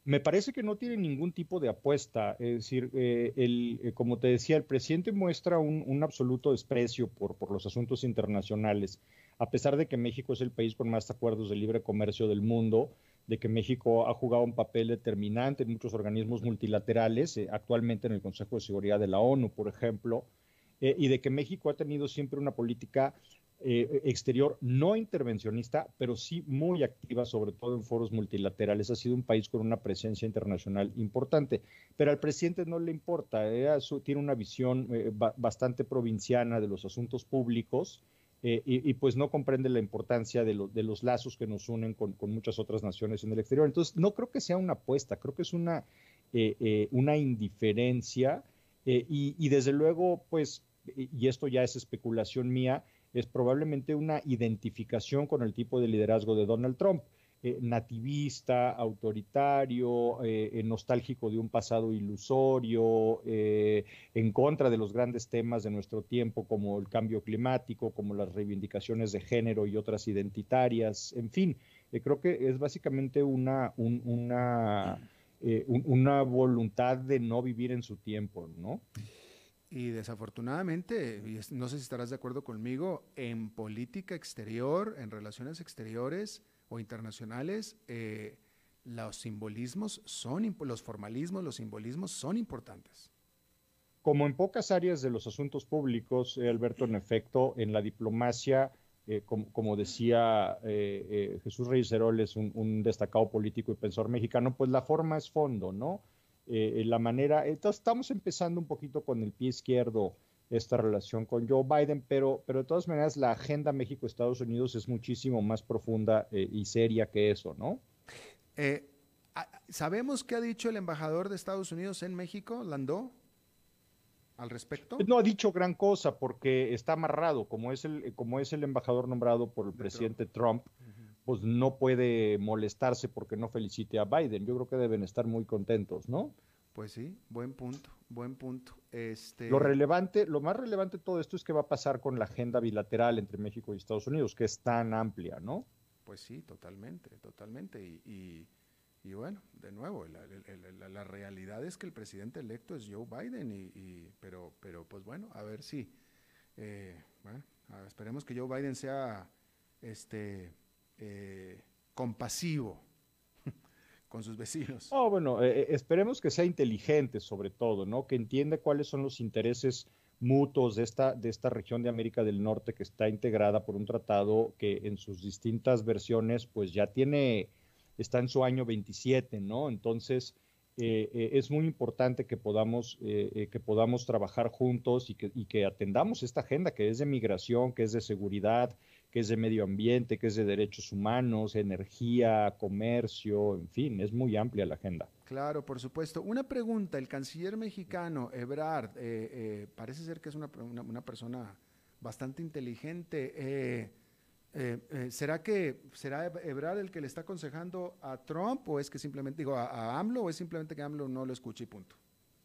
Me parece que no tiene ningún tipo de apuesta. Es decir, eh, el, eh, como te decía, el presidente muestra un, absoluto desprecio por, por, los asuntos internacionales, a pesar de que México es el país con más acuerdos de libre comercio del mundo, de que México ha jugado un papel determinante en muchos organismos multilaterales, eh, actualmente en el Consejo de Seguridad de la ONU, por ejemplo, y de que México ha tenido siempre una política eh, exterior no intervencionista, pero sí muy activa, sobre todo en foros multilaterales. Ha sido un país con una presencia internacional importante, pero al presidente no le importa, eh, tiene una visión eh, bastante provinciana de los asuntos públicos. Y, pues no comprende la importancia de, los lazos que nos unen con, muchas otras naciones en el exterior. Entonces, no creo que sea una apuesta, creo que es una, una indiferencia y, desde luego, pues, y esto ya es especulación mía, es probablemente una identificación con el tipo de liderazgo de Donald Trump. Eh, nativista, autoritario, eh, eh, nostálgico de un pasado ilusorio, en contra de los grandes temas de nuestro tiempo como el cambio climático, como las reivindicaciones de género y otras identitarias, en fin, creo que es básicamente una, una, una voluntad de no vivir en su tiempo, ¿no? Y desafortunadamente, no sé si estarás de acuerdo conmigo, en política exterior, en relaciones exteriores o internacionales, eh, los simbolismos son, los formalismos, los simbolismos son importantes. Como en pocas áreas de los asuntos públicos, eh, Alberto, en efecto, en la diplomacia, eh, como, decía Jesús Reyes Heroles, un, un destacado político y pensor mexicano, pues la forma es fondo, ¿no? Eh, la manera, entonces estamos empezando un poquito con el pie izquierdo esta relación con Joe Biden, pero, pero de todas maneras la agenda México-Estados Unidos es muchísimo más profunda eh, y seria que eso, ¿no? Eh, ¿Sabemos qué ha dicho el embajador de Estados Unidos en México, Landó, al respecto? No ha dicho gran cosa porque está amarrado, como es el, como es el embajador nombrado por el presidente Trump, pues no puede molestarse porque no felicite a Biden. Yo creo que deben estar muy contentos, ¿no? Pues sí, buen punto, buen punto. Este... Lo relevante, lo más relevante de todo esto es qué va a pasar con la agenda bilateral entre México y Estados Unidos, que es tan amplia, ¿no? Pues sí, totalmente, totalmente. Y, y, bueno, de nuevo, la, realidad es que el presidente electo es Joe Biden, y, pero, pero pues bueno, a ver si eh, bueno, esperemos que Joe Biden sea este, eh, compasivo con sus vecinos. Oh, bueno, eh, esperemos que sea inteligente sobre todo, ¿no? Que entienda cuáles son los intereses mutuos de esta, de esta región de América del Norte que está integrada por un tratado que en sus distintas versiones pues ya tiene, está en su año 27, ¿no? Entonces, eh, eh, es muy importante que podamos, eh, que podamos trabajar juntos y que, y que atendamos esta agenda que es de migración, que es de seguridad, que es de medio ambiente, que es de derechos humanos, energía, comercio, en fin, es muy amplia la agenda. Claro, por supuesto. Una pregunta, el canciller mexicano, Ebrard, parece ser que es una, una persona bastante inteligente. Eh, eh, ¿Será que será Ebrard el que le está aconsejando a Trump o es que simplemente digo a, AMLO o es simplemente que AMLO no lo escuche y punto?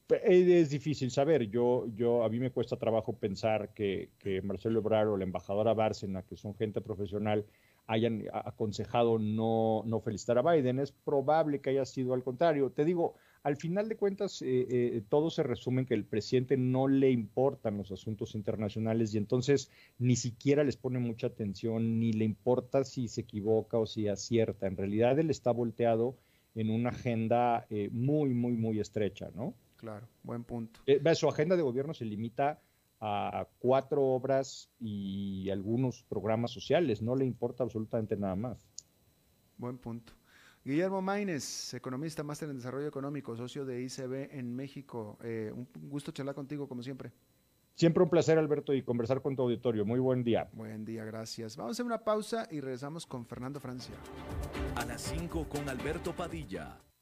Eh, es difícil saber. Yo, yo, a mí me cuesta trabajo pensar que, que Marcelo Ebrard o la embajadora Bárcena, que son gente profesional, hayan aconsejado no, no felicitar a Biden. Es probable que haya sido al contrario. Te digo, al final de cuentas, eh, eh, todo se resume en que el presidente no le importan los asuntos internacionales y entonces ni siquiera les pone mucha atención, ni le importa si se equivoca o si acierta. En realidad, él está volteado en una agenda eh, muy, muy, muy estrecha, ¿no? Claro, buen punto. su agenda de gobierno se limita a cuatro obras y algunos programas sociales, no le importa absolutamente nada más. Buen punto. Guillermo Maínez, economista, máster en desarrollo económico, socio de ICB en México. Eh, un gusto charlar contigo, como siempre. Siempre un placer, Alberto, y conversar con tu auditorio. Muy buen día. Buen día, gracias. Vamos a hacer una pausa y regresamos con Fernando Francia. A las 5 con Alberto Padilla,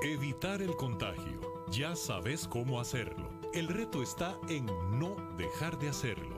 Evitar el contagio. Ya sabes cómo hacerlo. El reto está en no dejar de hacerlo.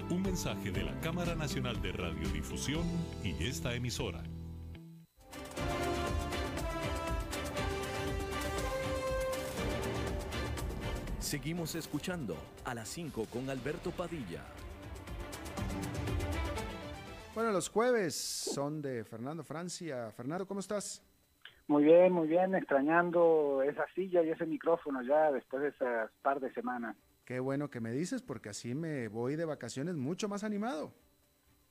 Un mensaje de la Cámara Nacional de Radiodifusión y esta emisora. Seguimos escuchando a las 5 con Alberto Padilla. Bueno, los jueves son de Fernando Francia. Fernando, ¿cómo estás? Muy bien, muy bien, extrañando esa silla y ese micrófono ya después de esas par de semanas. Qué bueno que me dices, porque así me voy de vacaciones mucho más animado.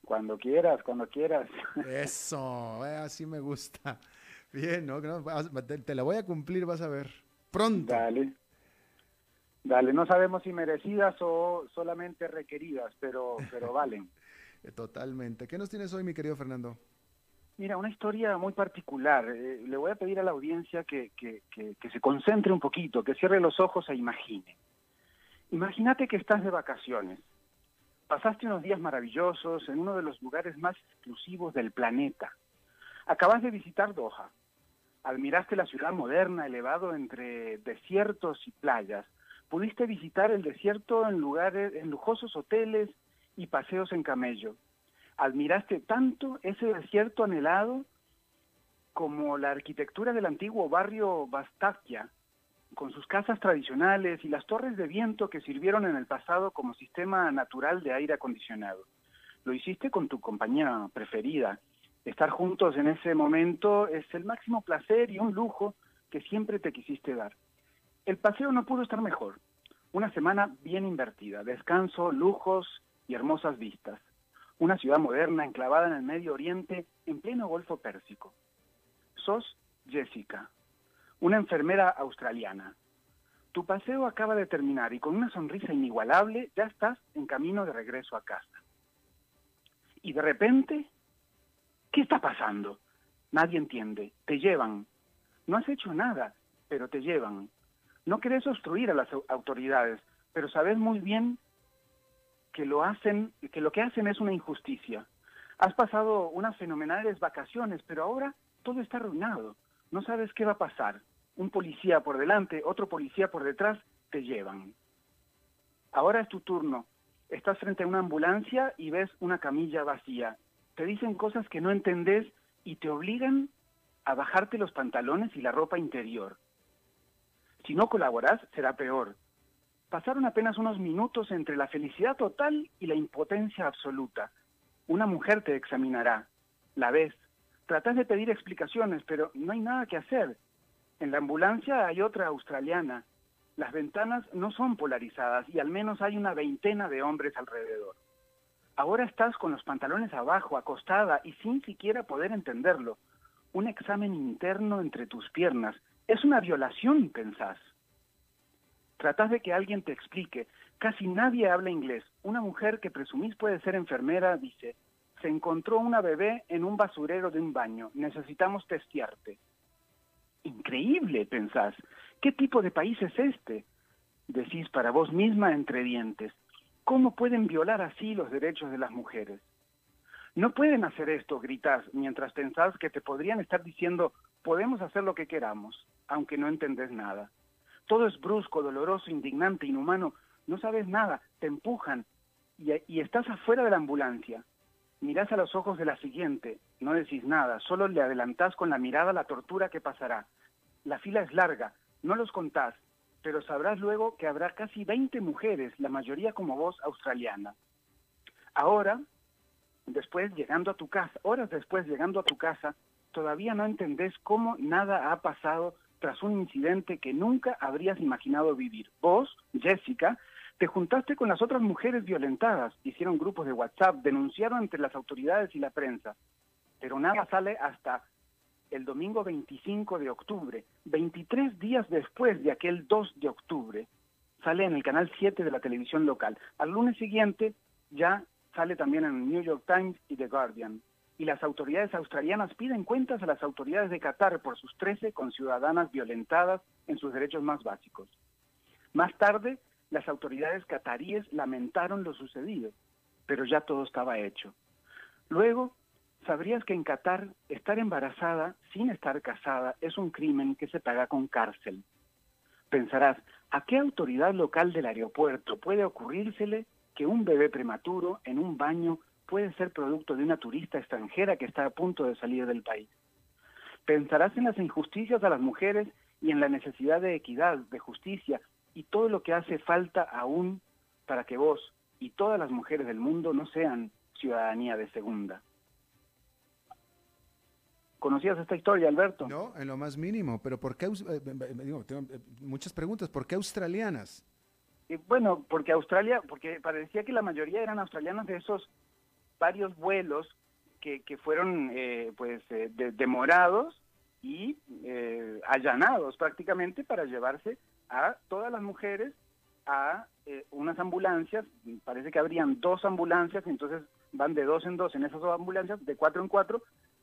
Cuando quieras, cuando quieras. Eso, eh, así me gusta. (laughs) Bien, ¿no? Te, la voy a cumplir, vas a ver. Pronto. Dale. Dale, no sabemos si merecidas o solamente requeridas, pero, pero (laughs) valen. Totalmente. ¿Qué nos tienes hoy, mi querido Fernando? Mira, una historia muy particular. Eh, le voy a pedir a la audiencia que, que, que, se concentre un poquito, que cierre los ojos e imagine. Imagínate que estás de vacaciones. Pasaste unos días maravillosos en uno de los lugares más exclusivos del planeta. Acabas de visitar Doha. Admiraste la ciudad moderna, elevado entre desiertos y playas. Pudiste visitar el desierto en lugares, en lujosos hoteles y paseos en camello. Admiraste tanto ese desierto anhelado como la arquitectura del antiguo barrio Bastakia, con sus casas tradicionales y las torres de viento que sirvieron en el pasado como sistema natural de aire acondicionado. Lo hiciste con tu compañía preferida. Estar juntos en ese momento es el máximo placer y un lujo que siempre te quisiste dar. El paseo no pudo estar mejor. Una semana bien invertida, descanso, lujos y hermosas vistas. Una ciudad moderna enclavada en el Medio Oriente en pleno Golfo Pérsico. Sos Jessica, una enfermera australiana. Tu paseo acaba de terminar y con una sonrisa inigualable ya estás en camino de regreso a casa. Y de repente, ¿qué está pasando? Nadie entiende. Te llevan. No has hecho nada, pero te llevan. No querés obstruir a las autoridades, pero sabes muy bien que lo hacen, que lo que hacen es una injusticia. Has pasado unas fenomenales vacaciones, pero ahora todo está arruinado. No sabes qué va a pasar. Un policía por delante, otro policía por detrás, te llevan. Ahora es tu turno. Estás frente a una ambulancia y ves una camilla vacía. Te dicen cosas que no entendés y te obligan a bajarte los pantalones y la ropa interior. Si no colaboras, será peor. Pasaron apenas unos minutos entre la felicidad total y la impotencia absoluta. Una mujer te examinará. La ves. Tratás de pedir explicaciones, pero no hay nada que hacer. En la ambulancia hay otra australiana. Las ventanas no son polarizadas y al menos hay una veintena de hombres alrededor. Ahora estás con los pantalones abajo, acostada y sin siquiera poder entenderlo. Un examen interno entre tus piernas. Es una violación, pensás. Tratás de que alguien te explique. Casi nadie habla inglés. Una mujer que presumís puede ser enfermera dice, se encontró una bebé en un basurero de un baño. Necesitamos testearte. Increíble, pensás. ¿Qué tipo de país es este? Decís para vos misma entre dientes. ¿Cómo pueden violar así los derechos de las mujeres? No pueden hacer esto, gritás, mientras pensás que te podrían estar diciendo, podemos hacer lo que queramos, aunque no entendés nada. Todo es brusco, doloroso, indignante, inhumano, no sabes nada, te empujan y, y estás afuera de la ambulancia. Mirás a los ojos de la siguiente, no decís nada, solo le adelantás con la mirada la tortura que pasará. La fila es larga, no los contás, pero sabrás luego que habrá casi 20 mujeres, la mayoría como vos, australiana. Ahora, después llegando a tu casa, horas después llegando a tu casa, todavía no entendés cómo nada ha pasado tras un incidente que nunca habrías imaginado vivir. Vos, Jessica, te juntaste con las otras mujeres violentadas, hicieron grupos de WhatsApp, denunciaron entre las autoridades y la prensa, pero nada sale hasta el domingo 25 de octubre, 23 días después de aquel 2 de octubre, sale en el canal 7 de la televisión local. Al lunes siguiente ya sale también en el New York Times y The Guardian. Y las autoridades australianas piden cuentas a las autoridades de Qatar por sus 13 conciudadanas violentadas en sus derechos más básicos. Más tarde, las autoridades cataríes lamentaron lo sucedido, pero ya todo estaba hecho. Luego, ¿Sabrías que en Qatar estar embarazada sin estar casada es un crimen que se paga con cárcel? Pensarás, ¿a qué autoridad local del aeropuerto puede ocurrírsele que un bebé prematuro en un baño puede ser producto de una turista extranjera que está a punto de salir del país? Pensarás en las injusticias a las mujeres y en la necesidad de equidad, de justicia y todo lo que hace falta aún para que vos y todas las mujeres del mundo no sean ciudadanía de segunda. ¿Conocías esta historia, Alberto? No, en lo más mínimo, pero ¿por qué? Eh, eh, eh, digo, tengo muchas preguntas, ¿por qué australianas? bueno, porque Australia, porque parecía que la mayoría eran australianas de esos varios vuelos que, que fueron pues demorados y allanados prácticamente para llevarse a todas las mujeres a unas ambulancias, parece que habrían dos ambulancias, entonces van de dos en dos en esas dos ambulancias, de cuatro en cuatro,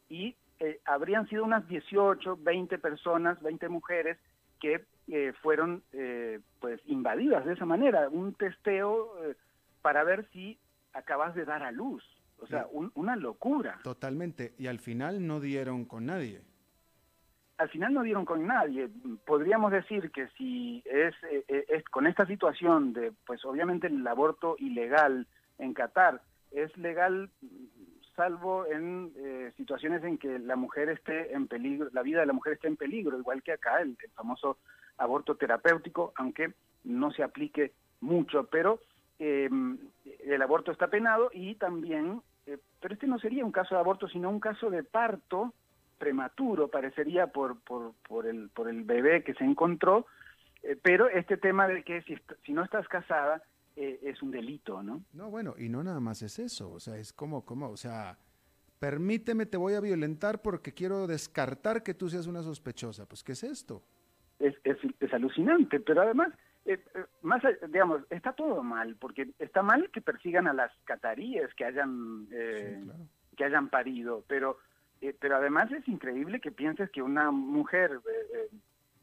y eh, habrían sido unas 18, 20 personas, 20 mujeres que eh, fueron eh, pues invadidas de esa manera, un testeo para ver si acabas de dar a luz, o sea, una locura. Totalmente, y al final no dieron con nadie. Al final no dieron con nadie. Podríamos decir que si es, es con esta situación de, pues obviamente el aborto ilegal en Qatar es legal salvo en eh, situaciones en que la mujer esté en peligro, la vida de la mujer esté en peligro, igual que acá el, famoso aborto terapéutico, aunque no se aplique mucho, pero eh, el aborto está penado y también, eh, pero este no sería un caso de aborto, sino un caso de parto prematuro, parecería por, por, por, el, por el bebé que se encontró, pero este tema de que si, si no estás casada, eh, es un delito, ¿no? No, bueno, y no nada más es eso, o sea, es como, como, o sea, permíteme, te voy a violentar porque quiero descartar que tú seas una sospechosa. Pues, ¿qué es esto? es, es, alucinante, pero además, eh, eh, más digamos, está todo mal, porque está mal que persigan a las cataríes que hayan, eh, que hayan parido, pero, pero además es increíble que pienses que una mujer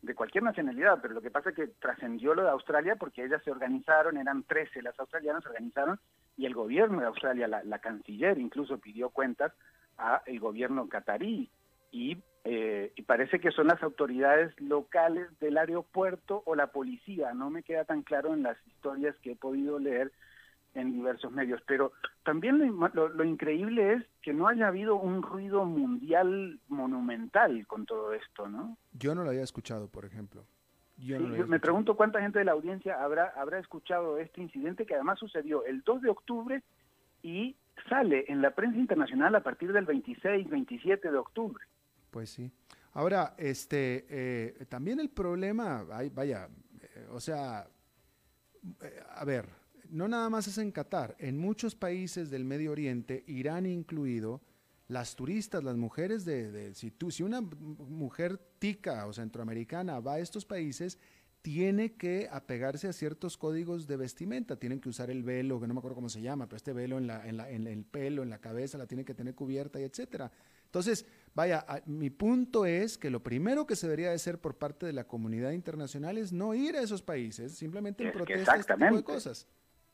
de cualquier nacionalidad, pero lo que pasa es que trascendió lo de Australia porque ellas se organizaron, eran 13 las australianas, se organizaron y el gobierno de Australia, la, la canciller incluso pidió cuentas a el gobierno catarí y, eh, y parece que son las autoridades locales del aeropuerto o la policía, no me queda tan claro en las historias que he podido leer en diversos medios, pero también lo, increíble es que no haya habido un ruido mundial monumental con todo esto, ¿no? Yo no lo había escuchado, por ejemplo. Yo me pregunto cuánta gente de la audiencia habrá, habrá escuchado este incidente que además sucedió el 2 de octubre y sale en la prensa internacional a partir del 26, 27 de octubre. Pues sí. Ahora, este, eh, también el problema, vaya, eh, o sea, eh, a ver, no nada más es en Qatar, en muchos países del Medio Oriente, Irán incluido, las turistas, las mujeres de, si tú, si una mujer tica o centroamericana va a estos países, tiene que apegarse a ciertos códigos de vestimenta, tienen que usar el velo, que no me acuerdo cómo se llama, pero este velo en, la, en, la, en el pelo, en la cabeza, la tiene que tener cubierta y etcétera. Entonces, vaya, mi punto es que lo primero que se debería de hacer por parte de la comunidad internacional es no ir a esos países, simplemente en protesta este tipo de cosas.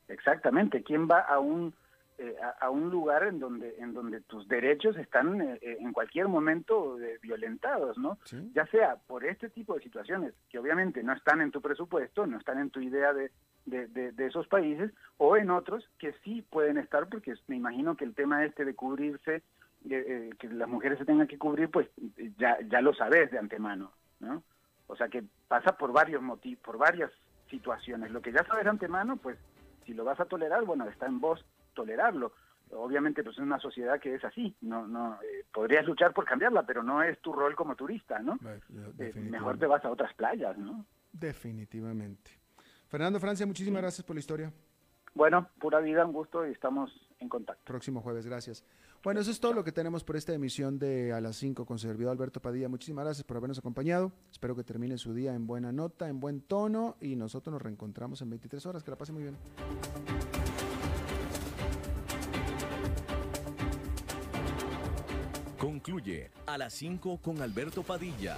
Exactamente, ¿quién va a un eh, a, un lugar en donde en donde tus derechos están eh, eh, en cualquier momento violentados, ¿no? Ya sea por este tipo de situaciones que obviamente no están en tu presupuesto, no están en tu idea de, de, esos países, o en otros que sí pueden estar, porque me imagino que el tema este de cubrirse, que las mujeres se tengan que cubrir, pues ya, ya lo sabes de antemano, ¿no? O sea que pasa por varios motivos, por varias situaciones. Lo que ya sabes de antemano, pues si lo vas a tolerar, bueno, está en vos tolerarlo. Obviamente, pues es una sociedad que es así. No, no eh, podrías luchar por cambiarla, pero no es tu rol como turista, ¿no? Eh, mejor te vas a otras playas, ¿no? Definitivamente. Fernando Francia, muchísimas gracias por la historia. Bueno, pura vida, un gusto y estamos en contacto. Próximo jueves, gracias. Bueno, eso es todo lo que tenemos por esta emisión de A las 5 con servidor Alberto Padilla. Muchísimas gracias por habernos acompañado. Espero que termine su día en buena nota, en buen tono y nosotros nos reencontramos en 23 horas. Que la pase muy bien. Concluye a las 5 con Alberto Padilla.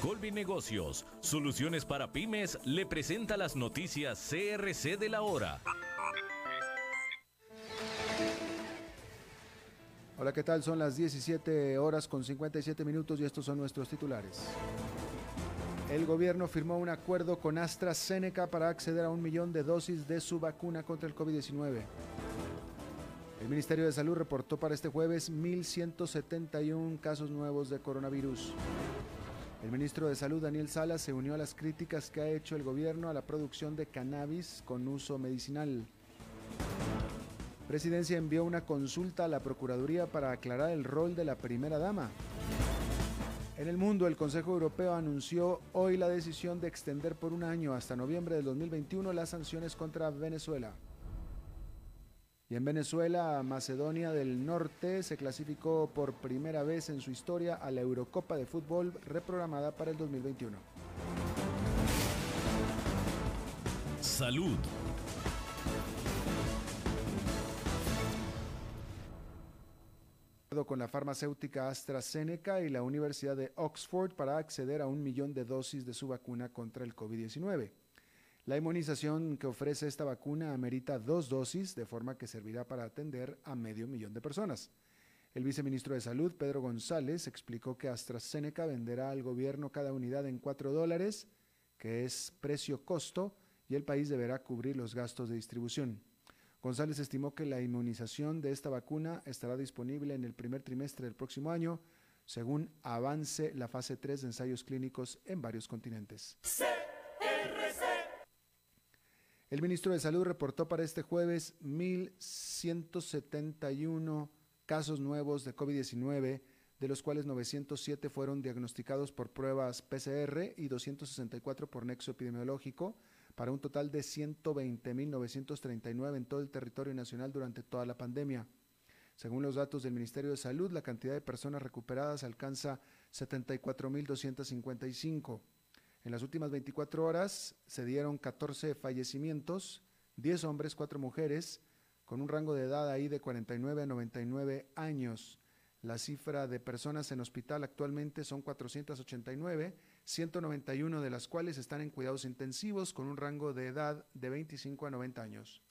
Colby Negocios, soluciones para pymes, le presenta las noticias CRC de la hora. Hola, ¿qué tal? Son las 17 horas con 57 minutos y estos son nuestros titulares. El gobierno firmó un acuerdo con AstraZeneca para acceder a un millón de dosis de su vacuna contra el COVID-19. El Ministerio de Salud reportó para este jueves 1.171 casos nuevos de coronavirus. El ministro de Salud, Daniel Salas, se unió a las críticas que ha hecho el gobierno a la producción de cannabis con uso medicinal. Presidencia envió una consulta a la Procuraduría para aclarar el rol de la primera dama. En el mundo, el Consejo Europeo anunció hoy la decisión de extender por un año hasta noviembre del 2021 las sanciones contra Venezuela. Y en Venezuela, Macedonia del Norte se clasificó por primera vez en su historia a la Eurocopa de Fútbol reprogramada para el 2021. Salud. con la farmacéutica AstraZeneca y la Universidad de Oxford para acceder a un millón de dosis de su vacuna contra el COVID-19. La inmunización que ofrece esta vacuna amerita dos dosis, de forma que servirá para atender a medio millón de personas. El viceministro de Salud, Pedro González, explicó que AstraZeneca venderá al gobierno cada unidad en 4 dólares, que es precio-costo, y el país deberá cubrir los gastos de distribución. González estimó que la inmunización de esta vacuna estará disponible en el primer trimestre del próximo año, según avance la fase 3 de ensayos clínicos en varios continentes. El ministro de Salud reportó para este jueves 1.171 casos nuevos de COVID-19, de los cuales 907 fueron diagnosticados por pruebas PCR y 264 por nexo epidemiológico, para un total de 120.939 en todo el territorio nacional durante toda la pandemia. Según los datos del Ministerio de Salud, la cantidad de personas recuperadas alcanza 74.255. En las últimas 24 horas se dieron 14 fallecimientos, 10 hombres, 4 mujeres, con un rango de edad ahí de 49 a 99 años. La cifra de personas en hospital actualmente son 489, 191 de las cuales están en cuidados intensivos con un rango de edad de 25 a 90 años.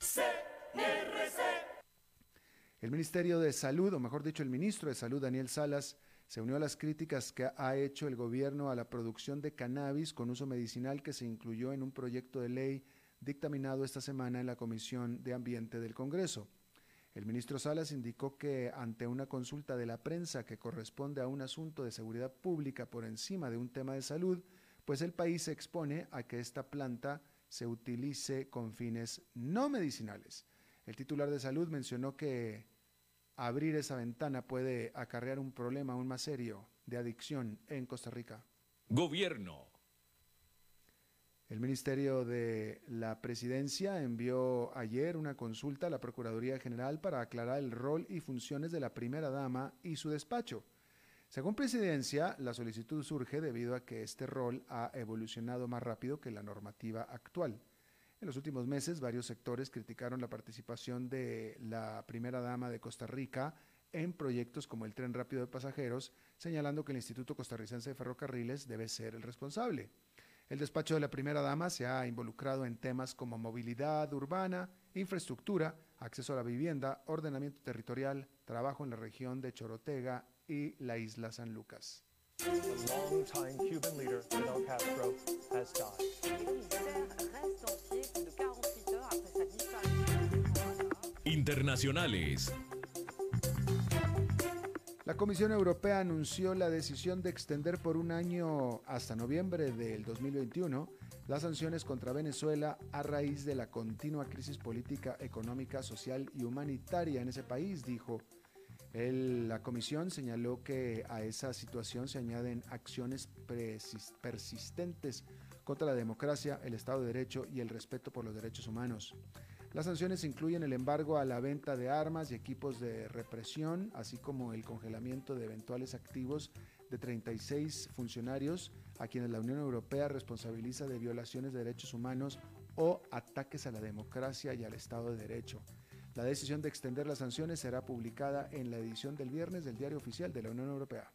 El Ministerio de Salud, o mejor dicho, el ministro de Salud, Daniel Salas, se unió a las críticas que ha hecho el gobierno a la producción de cannabis con uso medicinal que se incluyó en un proyecto de ley dictaminado esta semana en la Comisión de Ambiente del Congreso. El ministro Salas indicó que ante una consulta de la prensa que corresponde a un asunto de seguridad pública por encima de un tema de salud, pues el país se expone a que esta planta se utilice con fines no medicinales. El titular de salud mencionó que abrir esa ventana puede acarrear un problema aún más serio de adicción en Costa Rica. Gobierno. El Ministerio de la Presidencia envió ayer una consulta a la Procuraduría General para aclarar el rol y funciones de la primera dama y su despacho. Según Presidencia, la solicitud surge debido a que este rol ha evolucionado más rápido que la normativa actual. En los últimos meses, varios sectores criticaron la participación de la primera dama de Costa Rica en proyectos como el tren rápido de pasajeros, señalando que el Instituto Costarricense de Ferrocarriles debe ser el responsable. El despacho de la primera dama se ha involucrado en temas como movilidad urbana, infraestructura, acceso a la vivienda, ordenamiento territorial, trabajo en la región de Chorotega y la isla San Lucas. Internacionales. La Comisión Europea anunció la decisión de extender por un año hasta noviembre del 2021 las sanciones contra Venezuela a raíz de la continua crisis política, económica, social y humanitaria en ese país, dijo. La comisión señaló que a esa situación se añaden acciones persistentes contra la democracia, el Estado de Derecho y el respeto por los derechos humanos. Las sanciones incluyen el embargo a la venta de armas y equipos de represión, así como el congelamiento de eventuales activos de 36 funcionarios a quienes la Unión Europea responsabiliza de violaciones de derechos humanos o ataques a la democracia y al Estado de Derecho. La decisión de extender las sanciones será publicada en la edición del viernes del Diario Oficial de la Unión Europea.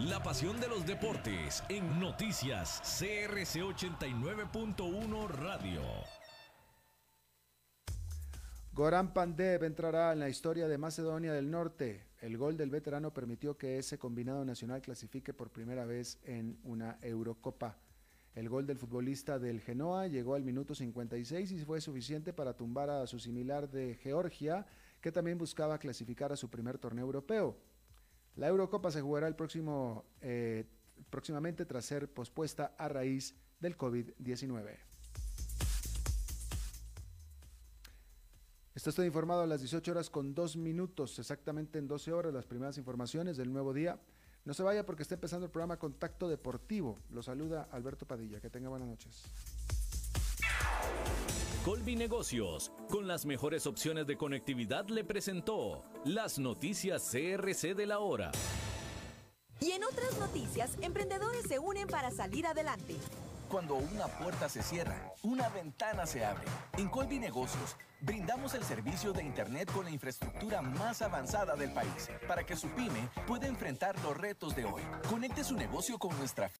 La pasión de los deportes en noticias CRC 89.1 Radio. Goran Pandev entrará en la historia de Macedonia del Norte. El gol del veterano permitió que ese combinado nacional clasifique por primera vez en una Eurocopa. El gol del futbolista del Genoa llegó al minuto 56 y fue suficiente para tumbar a su similar de Georgia, que también buscaba clasificar a su primer torneo europeo. La Eurocopa se jugará el próximo, eh, próximamente tras ser pospuesta a raíz del COVID-19. Está usted informado a las 18 horas con 2 minutos, exactamente en 12 horas, las primeras informaciones del nuevo día. No se vaya porque está empezando el programa Contacto Deportivo. Lo saluda Alberto Padilla. Que tenga buenas noches. Colby Negocios, con las mejores opciones de conectividad, le presentó las noticias CRC de la hora. Y en otras noticias, emprendedores se unen para salir adelante. Cuando una puerta se cierra, una ventana se abre. En Colby Negocios brindamos el servicio de Internet con la infraestructura más avanzada del país para que su pyme pueda enfrentar los retos de hoy. Conecte su negocio con nuestra